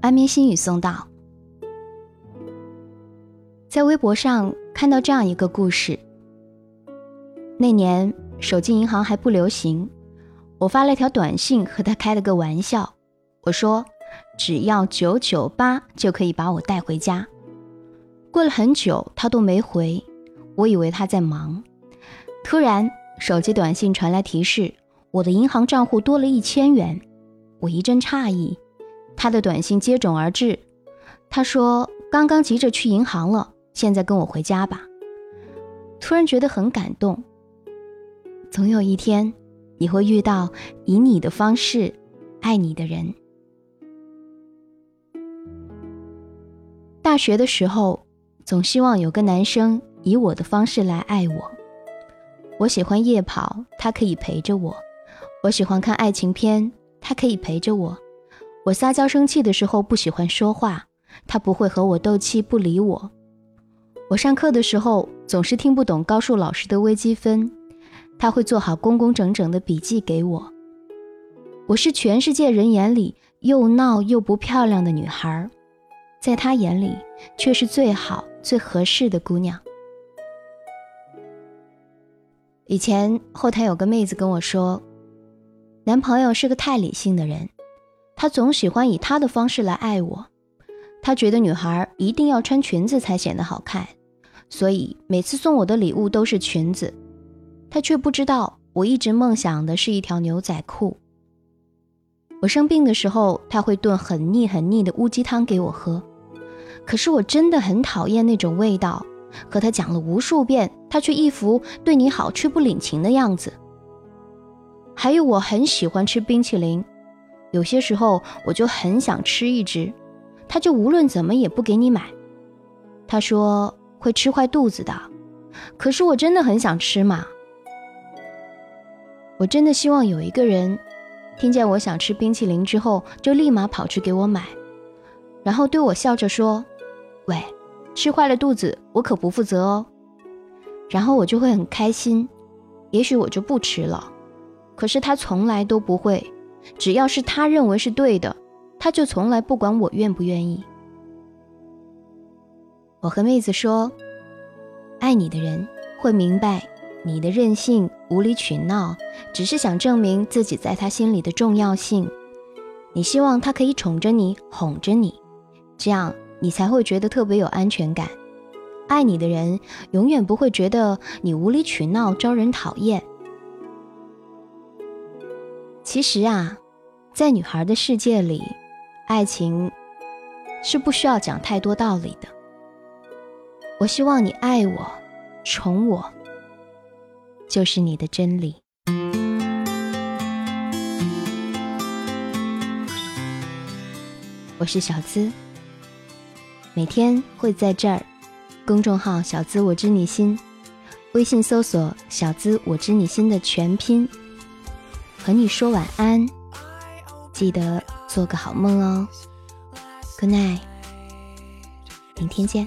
安眠心语送到。在微博上看到这样一个故事：那年手机银行还不流行，我发了条短信和他开了个玩笑，我说只要九九八就可以把我带回家。过了很久，他都没回，我以为他在忙。突然，手机短信传来提示，我的银行账户多了一千元。我一阵诧异，他的短信接踵而至，他说：“刚刚急着去银行了，现在跟我回家吧。”突然觉得很感动。总有一天，你会遇到以你的方式爱你的人。大学的时候，总希望有个男生以我的方式来爱我。我喜欢夜跑，他可以陪着我；我喜欢看爱情片。他可以陪着我，我撒娇生气的时候不喜欢说话，他不会和我斗气不理我。我上课的时候总是听不懂高数老师的微积分，他会做好工工整整的笔记给我。我是全世界人眼里又闹又不漂亮的女孩，在他眼里却是最好最合适的姑娘。以前后台有个妹子跟我说。男朋友是个太理性的人，他总喜欢以他的方式来爱我。他觉得女孩一定要穿裙子才显得好看，所以每次送我的礼物都是裙子。他却不知道，我一直梦想的是一条牛仔裤。我生病的时候，他会炖很腻很腻的乌鸡汤给我喝，可是我真的很讨厌那种味道。和他讲了无数遍，他却一副对你好却不领情的样子。还有，我很喜欢吃冰淇淋，有些时候我就很想吃一只，他就无论怎么也不给你买，他说会吃坏肚子的，可是我真的很想吃嘛。我真的希望有一个人，听见我想吃冰淇淋之后，就立马跑去给我买，然后对我笑着说：“喂，吃坏了肚子，我可不负责哦。”然后我就会很开心，也许我就不吃了。可是他从来都不会，只要是他认为是对的，他就从来不管我愿不愿意。我和妹子说，爱你的人会明白你的任性、无理取闹，只是想证明自己在他心里的重要性。你希望他可以宠着你、哄着你，这样你才会觉得特别有安全感。爱你的人永远不会觉得你无理取闹、招人讨厌。其实啊，在女孩的世界里，爱情是不需要讲太多道理的。我希望你爱我、宠我，就是你的真理。我是小资，每天会在这儿，公众号“小资我知你心”，微信搜索“小资我知你心”的全拼。和你说晚安，记得做个好梦哦。Good night，明天见。